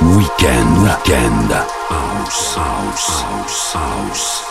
Weekend, weekend, house, house, house, house.